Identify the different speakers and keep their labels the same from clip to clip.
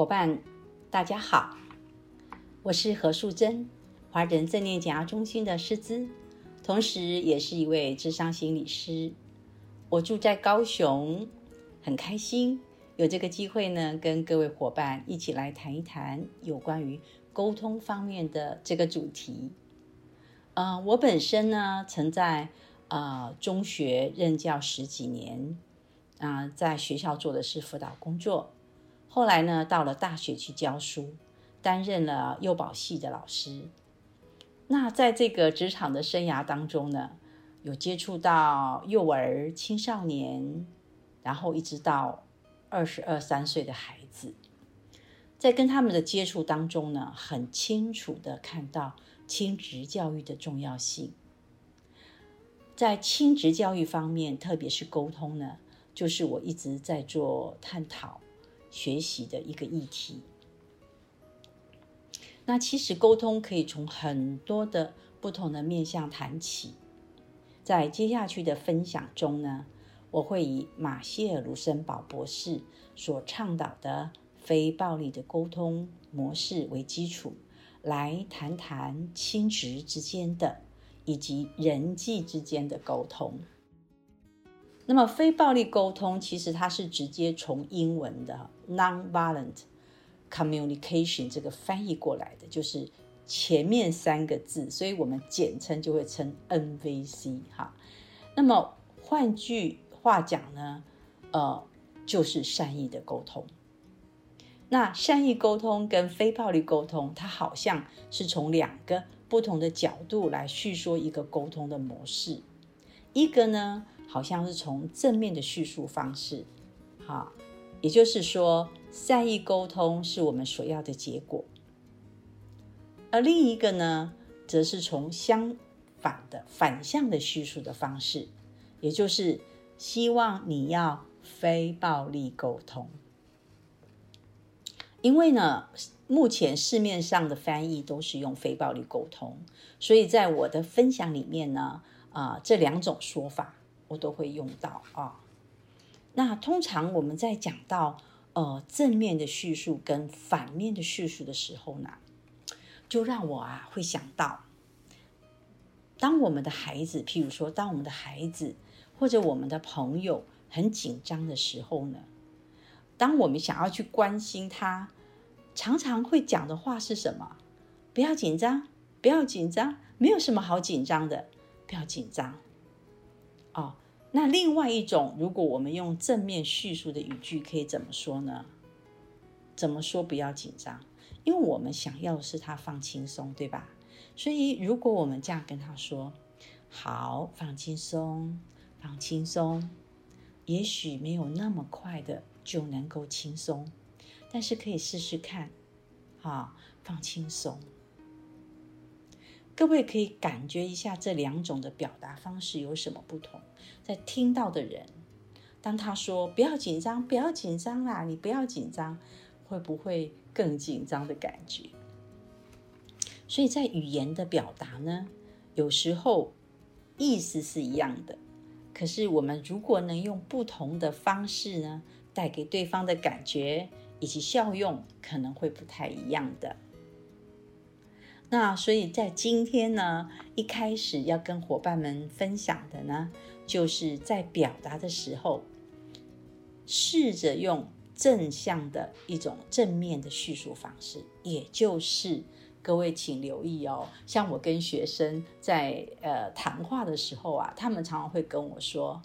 Speaker 1: 伙伴，大家好，我是何素珍，华人正念减压中心的师资，同时也是一位智商心理师。我住在高雄，很开心有这个机会呢，跟各位伙伴一起来谈一谈有关于沟通方面的这个主题。呃，我本身呢，曾在呃中学任教十几年，啊、在学校做的是辅导工作。后来呢，到了大学去教书，担任了幼保系的老师。那在这个职场的生涯当中呢，有接触到幼儿、青少年，然后一直到二十二三岁的孩子，在跟他们的接触当中呢，很清楚的看到亲职教育的重要性。在亲职教育方面，特别是沟通呢，就是我一直在做探讨。学习的一个议题。那其实沟通可以从很多的不同的面向谈起。在接下去的分享中呢，我会以马歇尔·卢森堡博士所倡导的非暴力的沟通模式为基础，来谈谈亲职之间的以及人际之间的沟通。那么，非暴力沟通其实它是直接从英文的 nonviolent communication 这个翻译过来的，就是前面三个字，所以我们简称就会称 NVC 哈。那么换句话讲呢，呃，就是善意的沟通。那善意沟通跟非暴力沟通，它好像是从两个不同的角度来叙说一个沟通的模式，一个呢，好像是从正面的叙述方式，哈，也就是说，善意沟通是我们所要的结果。而另一个呢，则是从相反的反向的叙述的方式，也就是希望你要非暴力沟通。因为呢，目前市面上的翻译都是用非暴力沟通，所以在我的分享里面呢，啊、呃，这两种说法。我都会用到啊。那通常我们在讲到呃正面的叙述跟反面的叙述的时候呢，就让我啊会想到，当我们的孩子，譬如说，当我们的孩子或者我们的朋友很紧张的时候呢，当我们想要去关心他，常常会讲的话是什么？不要紧张，不要紧张，没有什么好紧张的，不要紧张。哦，那另外一种，如果我们用正面叙述的语句，可以怎么说呢？怎么说不要紧张？因为我们想要的是他放轻松，对吧？所以如果我们这样跟他说：“好，放轻松，放轻松。”也许没有那么快的就能够轻松，但是可以试试看。好，放轻松。各位可以感觉一下这两种的表达方式有什么不同？在听到的人，当他说“不要紧张，不要紧张啦，你不要紧张”，会不会更紧张的感觉？所以在语言的表达呢，有时候意思是一样的，可是我们如果能用不同的方式呢，带给对方的感觉以及效用，可能会不太一样的。那所以在今天呢，一开始要跟伙伴们分享的呢，就是在表达的时候，试着用正向的一种正面的叙述方式，也就是各位请留意哦，像我跟学生在呃谈话的时候啊，他们常常会跟我说：“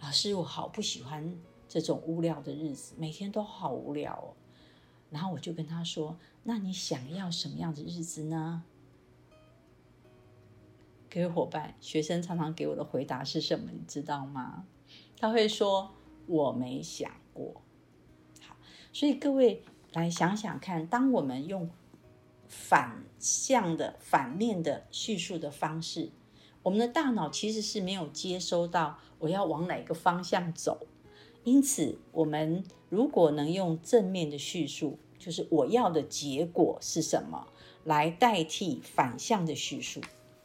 Speaker 1: 老师，我好不喜欢这种无聊的日子，每天都好无聊哦。”然后我就跟他说。那你想要什么样的日子呢？各位伙伴，学生常常给我的回答是什么？你知道吗？他会说：“我没想过。”好，所以各位来想想看，当我们用反向的、反面的叙述的方式，我们的大脑其实是没有接收到我要往哪个方向走。因此，我们如果能用正面的叙述，就是我要的结果是什么，来代替反向的叙述，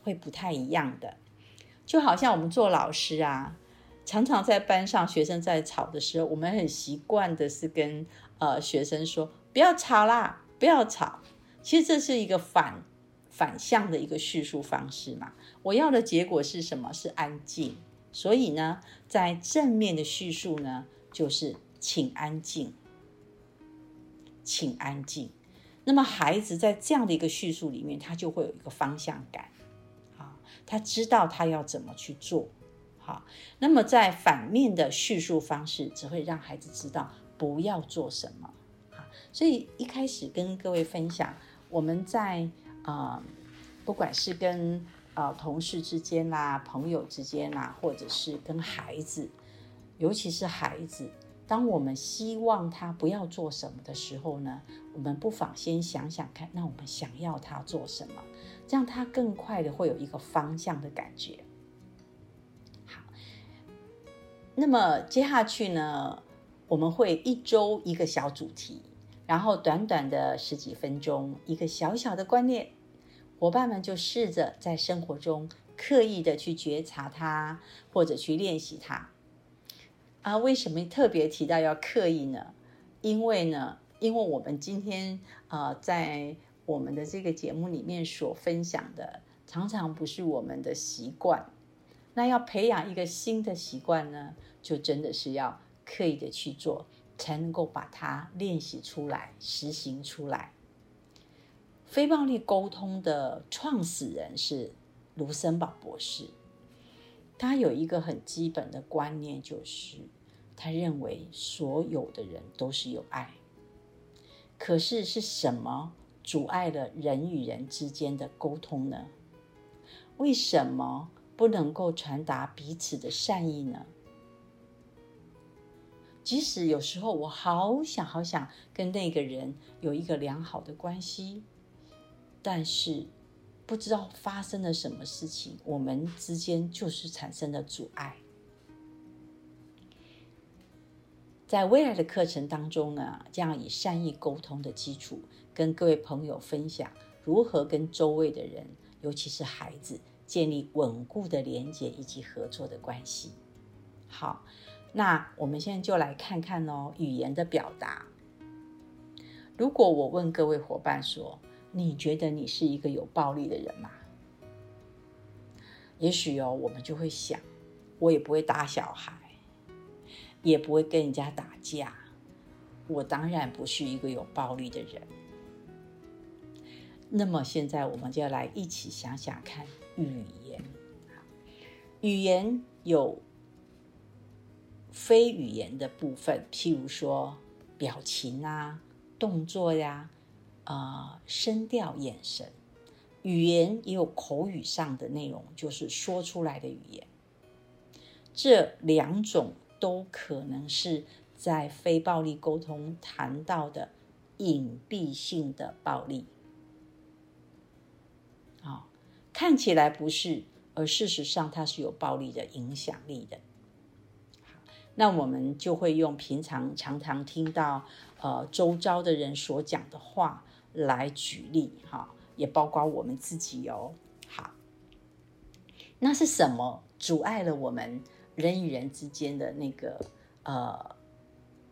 Speaker 1: 会不太一样的。就好像我们做老师啊，常常在班上学生在吵的时候，我们很习惯的是跟呃学生说：“不要吵啦，不要吵。”其实这是一个反反向的一个叙述方式嘛。我要的结果是什么？是安静。所以呢，在正面的叙述呢，就是请安静，请安静。那么孩子在这样的一个叙述里面，他就会有一个方向感。他知道他要怎么去做，好。那么在反面的叙述方式，只会让孩子知道不要做什么。好，所以一开始跟各位分享，我们在啊、不管是跟啊、同事之间啦、朋友之间啦，或者是跟孩子，尤其是孩子，当我们希望他不要做什么的时候呢，我们不妨先想想看，那我们想要他做什么？这样他更快的会有一个方向的感觉。好，那么接下去呢，我们会一周一个小主题，然后短短的十几分钟，一个小小的观念，伙伴们就试着在生活中刻意的去觉察它，或者去练习它。啊，为什么特别提到要刻意呢？因为呢，因为我们今天啊、在我们的这个节目里面所分享的，常常不是我们的习惯。那要培养一个新的习惯呢，就真的是要刻意的去做，才能够把它练习出来、实行出来。非暴力沟通的创始人是卢森堡博士，他有一个很基本的观念，就是他认为所有的人都是有爱。可是是什么？阻碍了人与人之间的沟通呢？为什么不能够传达彼此的善意呢？即使有时候我好想好想跟那个人有一个良好的关系，但是不知道发生了什么事情，我们之间就是产生了阻碍。在未来的课程当中呢，将以善意沟通的基础，跟各位朋友分享如何跟周围的人，尤其是孩子，建立稳固的连接以及合作的关系。好，那我们现在就来看看哦，语言的表达。如果我问各位伙伴说，你觉得你是一个有暴力的人吗？也许哦，我们就会想，我也不会打小孩。也不会跟人家打架，我当然不是一个有暴力的人。那么现在我们就要来一起想想看，语言，语言有非语言的部分，譬如说表情啊、动作呀、啊、声调、眼神。语言也有口语上的内容，就是说出来的语言。这两种。都可能是在非暴力沟通谈到的隐蔽性的暴力，哦，看起来不是，而事实上它是有暴力的影响力的。那我们就会用平常常常听到呃周遭的人所讲的话来举例，哈、也包括我们自己哦。好，那是什么阻碍了我们？人与人之间的那个呃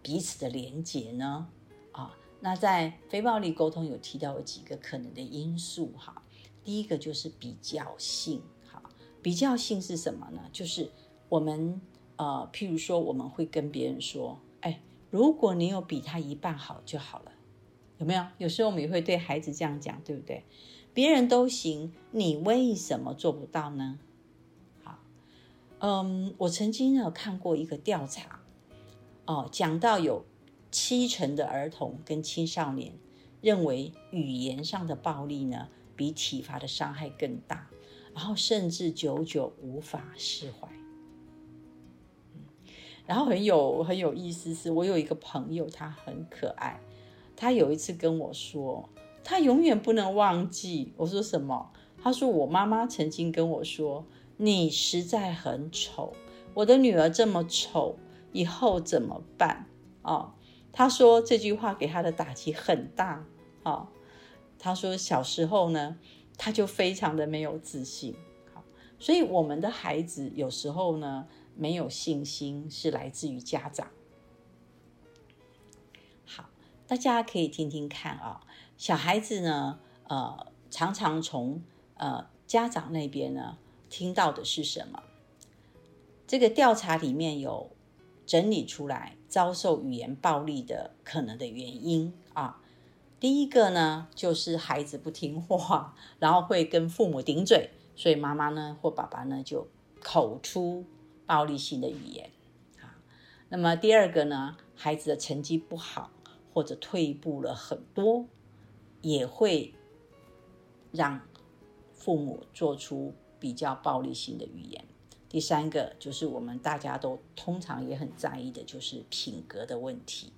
Speaker 1: 彼此的连接呢？啊，那在非暴力沟通有提到有几个可能的因素哈。第一个就是比较性，哈，比较性是什么呢？就是我们呃，譬如说我们会跟别人说，哎，如果你有比他一半好就好了，有没有？有时候我们也会对孩子这样讲，对不对？别人都行，你为什么做不到呢？好嗯，我曾经有看过一个调查，哦，讲到有七成的儿童跟青少年认为语言上的暴力呢，比体罚的伤害更大，然后甚至久久无法释怀。然后很有很有意思是，我有一个朋友，他很可爱，他有一次跟我说，他永远不能忘记。我说什么？他说我妈妈曾经跟我说，你实在很丑，我的女儿这么丑，以后怎么办？哦，他说这句话给他的打击很大。哦，他说小时候呢，他就非常的没有自信。好，所以我们的孩子有时候呢，没有信心是来自于家长。好大家可以听听看啊，小孩子呢，呃，常常从呃家长那边呢听到的是什么？这个调查里面有整理出来遭受语言暴力的可能的原因啊。第一个呢，就是孩子不听话，然后会跟父母顶嘴，所以妈妈呢或爸爸呢就口出暴力性的语言啊。那么第二个呢，孩子的成绩不好。或者退步了很多，也会让父母做出比较暴力性的语言。第三个就是我们大家都通常也很在意的，就是品格的问题。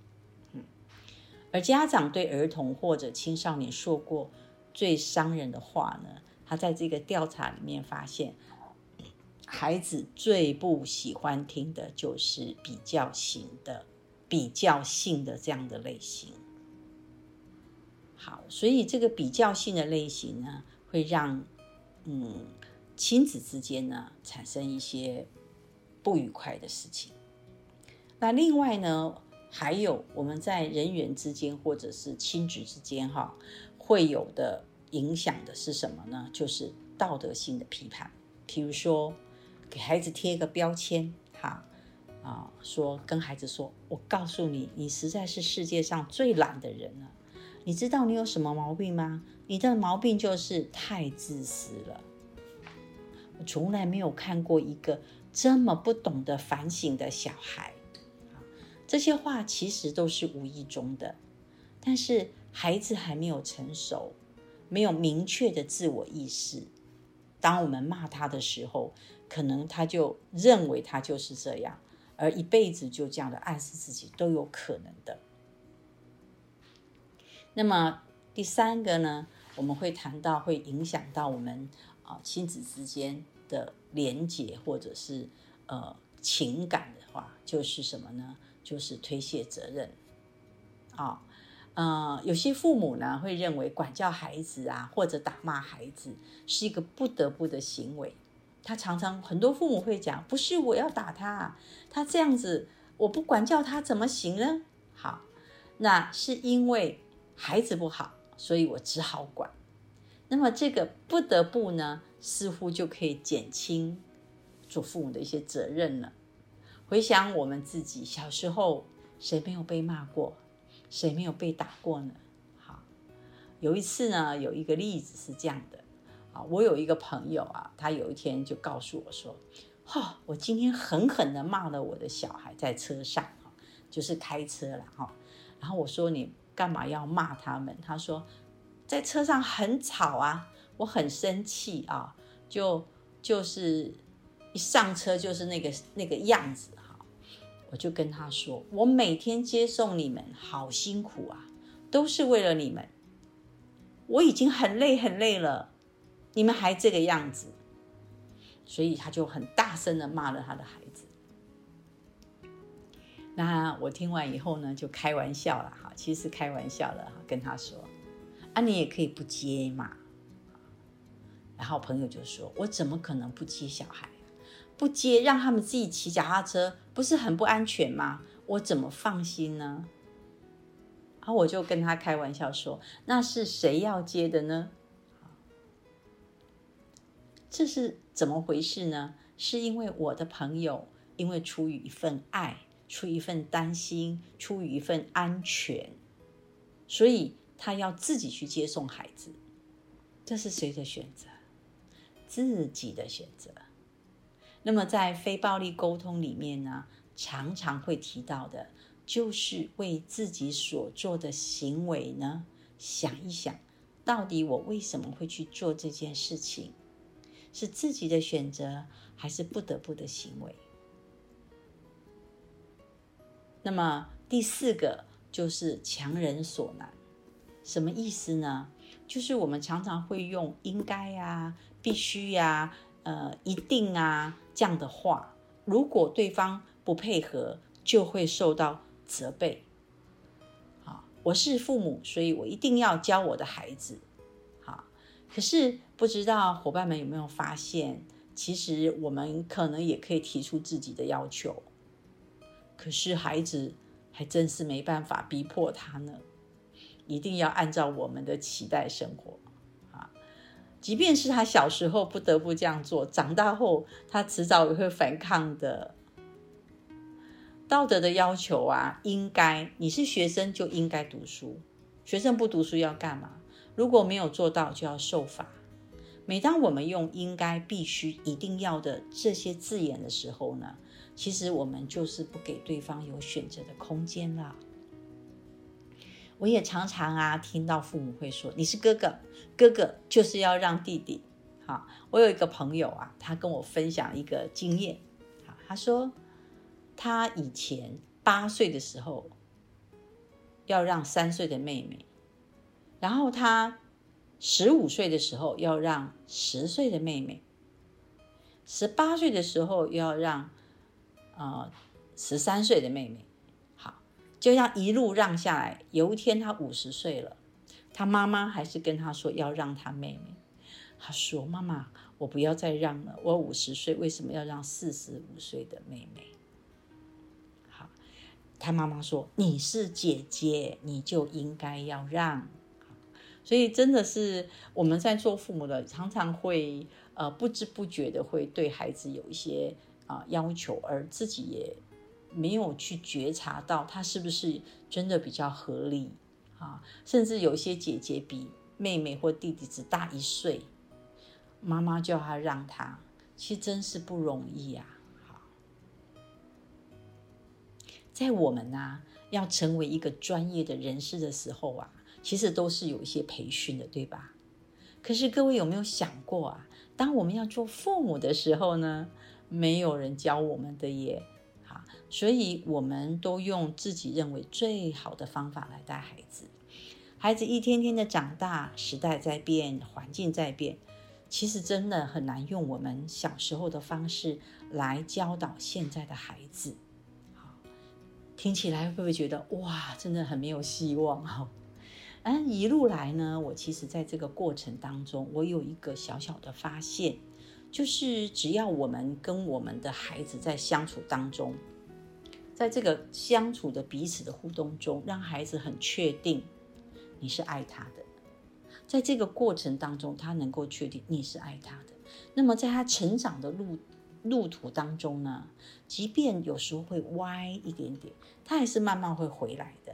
Speaker 1: 而家长对儿童或者青少年说过最伤人的话呢，他在这个调查里面发现，孩子最不喜欢听的就是比较型的。比较性的这样的类型，好，所以这个比较性的类型呢，会让嗯亲子之间呢产生一些不愉快的事情。那另外呢，还有我们在人缘之间或者是亲子之间哈，会有的影响的是什么呢？就是道德性的批判，比如说给孩子贴一个标签，哈。啊，说跟孩子说，我告诉你，你实在是世界上最懒的人了。你知道你有什么毛病吗？你的毛病就是太自私了。我从来没有看过一个这么不懂得反省的小孩。这些话其实都是无意中的，但是孩子还没有成熟，没有明确的自我意识。当我们骂他的时候，可能他就认为他就是这样。而一辈子就这样的暗示自己都有可能的。那么第三个呢，我们会谈到会影响到我们啊亲子之间的连结或者是呃情感的话，就是什么呢？就是推卸责任。啊，呃，有些父母呢会认为管教孩子啊或者打骂孩子是一个不得不的行为。他常常很多父母会讲，不是我要打他，他这样子我不管教他怎么行呢？好，那是因为孩子不好，所以我只好管。那么这个不得不呢，似乎就可以减轻做父母的一些责任了。回想我们自己小时候，谁没有被骂过？谁没有被打过呢？好，有一次呢，有一个例子是这样的啊。我有一个朋友啊，他有一天就告诉我说：“哈、哦，我今天狠狠的骂了我的小孩在车上，就是开车了哈。”然后我说：“你干嘛要骂他们？”他说：“在车上很吵啊，我很生气啊，就就是一上车就是那个那个样子。”我就跟他说：“我每天接送你们，好辛苦啊，都是为了你们，我已经很累很累了。”你们还这个样子，所以他就很大声的骂了他的孩子。那我听完以后呢，就开玩笑了哈，其实开玩笑了哈，跟他说：“啊，你也可以不接嘛。”然后朋友就说：“我怎么可能不接小孩？不接，让他们自己骑脚踏车，不是很不安全吗？我怎么放心呢？”然后我就跟他开玩笑说：“那是谁要接的呢？”这是怎么回事呢？是因为我的朋友，因为出于一份爱，出于一份担心，出于一份安全，所以他要自己去接送孩子。这是谁的选择？自己的选择。那么在非暴力沟通里面呢，常常会提到的，就是为自己所做的行为呢，想一想，到底我为什么会去做这件事情？是自己的选择，还是不得不的行为？那么第四个就是强人所难。什么意思呢？就是我们常常会用应该呀、必须呀、呃、一定啊这样的话，如果对方不配合，就会受到责备。好，我是父母，所以我一定要教我的孩子。好，可是不知道伙伴们有没有发现，其实我们可能也可以提出自己的要求，可是孩子还真是没办法逼迫他呢。一定要按照我们的期待生活！即便是他小时候不得不这样做，长大后他迟早也会反抗的。道德的要求啊，应该你是学生就应该读书，学生不读书要干嘛？如果没有做到，就要受罚。每当我们用应该、必须、一定要的这些字眼的时候呢，其实我们就是不给对方有选择的空间了。我也常常啊听到父母会说：“你是哥哥，哥哥就是要让弟弟。”好，我有一个朋友啊，他跟我分享一个经验。好，他说他以前八岁的时候要让三岁的妹妹，然后他十五岁的时候要让十岁的妹妹，十八岁的时候要让呃十三岁的妹妹。就像一路让下来，有一天他五十岁了，他妈妈还是跟他说要让他妹妹。他说：“妈妈，我不要再让了，我五十岁为什么要让四十五岁的妹妹？”好，他妈妈说：“你是姐姐，你就应该要让。”所以真的是我们在做父母的，常常会呃不知不觉的会对孩子有一些啊、要求，而自己也。没有去觉察到他是不是真的比较合理啊？甚至有些姐姐比妹妹或弟弟只大一岁，妈妈叫他让他，其实真是不容易啊。在我们呢、啊、要成为一个专业的人士的时候啊，其实都是有一些培训的，对吧？可是各位有没有想过啊？当我们要做父母的时候呢，没有人教我们的耶。所以，我们都用自己认为最好的方法来带孩子。孩子一天天的长大，时代在变，环境在变，其实真的很难用我们小时候的方式来教导现在的孩子。好，听起来会不会觉得哇，真的很没有希望？哈，嗯，一路来呢，我其实在这个过程当中，我有一个小小的发现，就是只要我们跟我们的孩子在相处当中，在这个相处的彼此的互动中，让孩子很确定你是爱他的。在这个过程当中，他能够确定你是爱他的。那么，在他成长的路路途当中呢，即便有时候会歪一点点，他还是慢慢会回来的。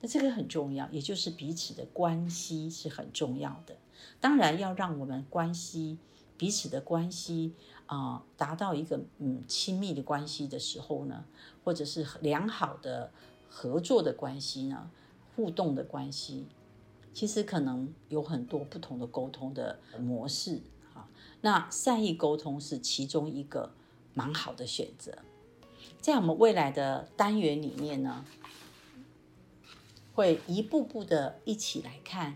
Speaker 1: 那这个很重要，也就是彼此的关系是很重要的。当然，要让我们关系彼此的关系。啊、呃，达到一个嗯亲密的关系的时候呢，或者是良好的合作的关系呢，互动的关系，其实可能有很多不同的沟通的模式。哈，那善意沟通是其中一个蛮好的选择。在我们未来的单元里面呢，会一步步的一起来看，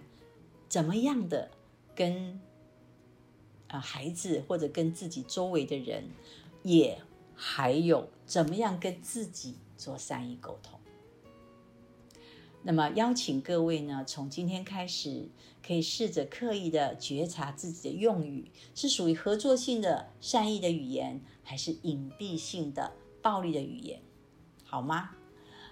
Speaker 1: 怎么样的跟。啊，孩子或者跟自己周围的人，也还有怎么样跟自己做善意沟通。那么邀请各位呢，从今天开始，可以试着刻意的觉察自己的用语是属于合作性的善意的语言，还是隐蔽性的暴力的语言，好吗？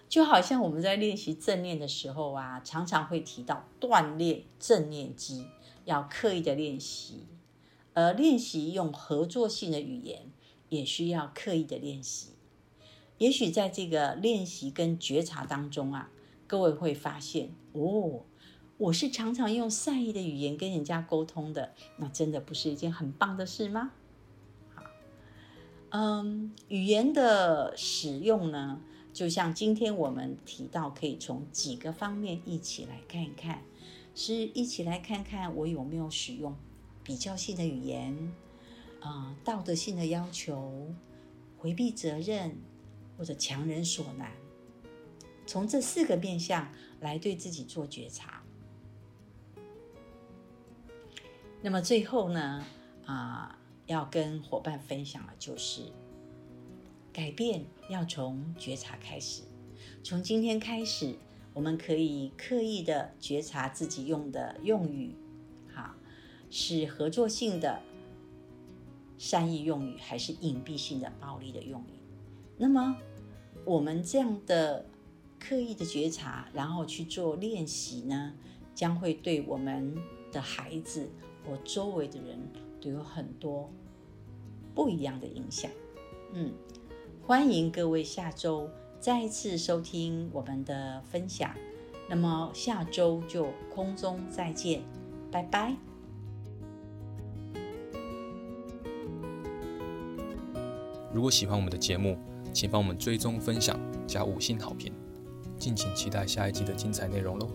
Speaker 1: 就好像我们在练习正念的时候啊，常常会提到锻炼正念肌，要刻意的练习。而练习用合作性的语言，也需要刻意的练习。也许在这个练习跟觉察当中啊，各位会发现哦，我是常常用善意的语言跟人家沟通的，那真的不是一件很棒的事吗？好，嗯，语言的使用呢，就像今天我们提到，可以从几个方面一起来看一看，是一起来看看我有没有使用。比较性的语言，啊、道德性的要求，回避责任或者强人所难，从这四个面向来对自己做觉察。那么最后呢，啊、要跟伙伴分享的就是，改变要从觉察开始。从今天开始，我们可以刻意的觉察自己用的用语，是合作性的善意用语，还是隐蔽性的暴力的用语？那么，我们这样的刻意的觉察，然后去做练习呢，将会对我们的孩子。我周围的人都有很多不一样的影响。嗯，欢迎各位下周再一次收听我们的分享。那么下周就空中再见，拜拜。
Speaker 2: 如果喜欢我们的节目，请帮我们追踪分享加五星好评，敬请期待下一集的精彩内容喽。